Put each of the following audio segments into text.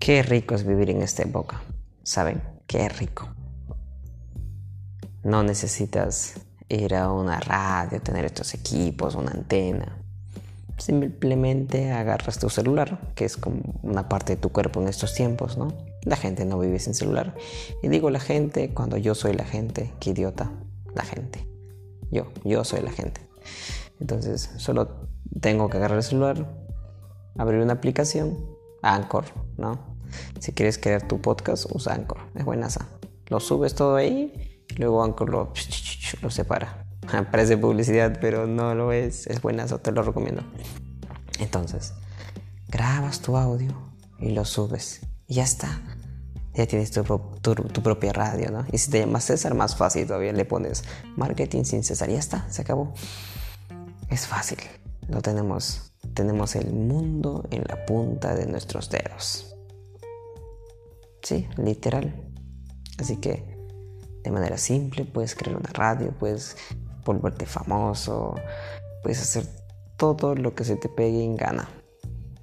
Qué rico es vivir en esta época. ¿Saben? Qué rico. No necesitas ir a una radio, tener estos equipos, una antena. Simplemente agarras tu celular, que es como una parte de tu cuerpo en estos tiempos, ¿no? La gente no vive sin celular. Y digo la gente cuando yo soy la gente, qué idiota, la gente. Yo, yo soy la gente. Entonces, solo tengo que agarrar el celular, abrir una aplicación, Anchor, ¿no? Si quieres crear tu podcast, usa Anchor, es buenaza. Lo subes todo ahí, luego Anchor lo, lo separa. Parece publicidad, pero no lo es, es buenazo, te lo recomiendo. Entonces, grabas tu audio y lo subes. Y ya está. Ya tienes tu, tu, propia radio, ¿no? Y si te llamas César, más fácil todavía. Le pones marketing sin César. Ya está, se acabó. Es fácil. Lo tenemos. Tenemos el mundo en la punta de nuestros dedos. Sí, literal. Así que de manera simple puedes crear una radio, puedes volverte famoso, puedes hacer todo lo que se te pegue en gana.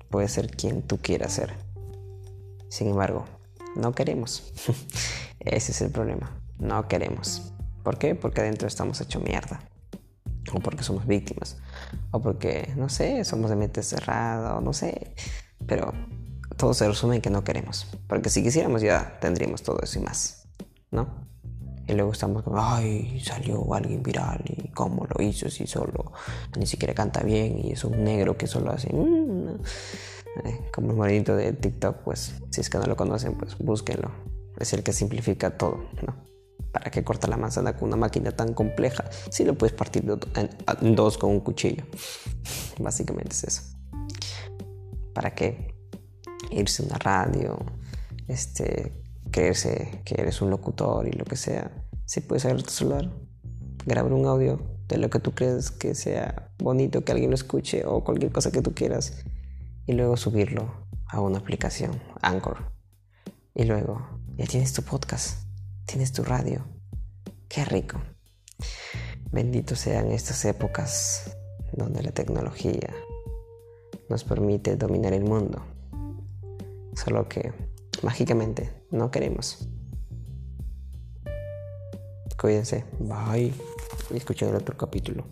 Puedes ser quien tú quieras ser. Sin embargo, no queremos. Ese es el problema. No queremos. ¿Por qué? Porque adentro estamos hecho mierda. O porque somos víctimas. O porque, no sé, somos de mente cerrada. O no sé. Pero todo se resume en que no queremos. Porque si quisiéramos ya tendríamos todo eso y más, ¿no? Y luego estamos como, ay, salió alguien viral y cómo lo hizo si solo ni siquiera canta bien y es un negro que solo hace... Mm, eh, como el morenito de TikTok, pues si es que no lo conocen, pues búsquenlo. Es el que simplifica todo, ¿no? ¿Para qué corta la manzana con una máquina tan compleja si lo puedes partir en dos con un cuchillo? Básicamente es eso. ¿Para qué irse a una radio, este, creerse que eres un locutor y lo que sea, si puedes agarrar tu celular, grabar un audio de lo que tú crees que sea bonito, que alguien lo escuche o cualquier cosa que tú quieras y luego subirlo a una aplicación, Anchor. Y luego ya tienes tu podcast, tienes tu radio. Qué rico. Benditos sean estas épocas donde la tecnología nos permite dominar el mundo. Solo que mágicamente no queremos. Cuídense. Bye. Y escuchen el otro capítulo.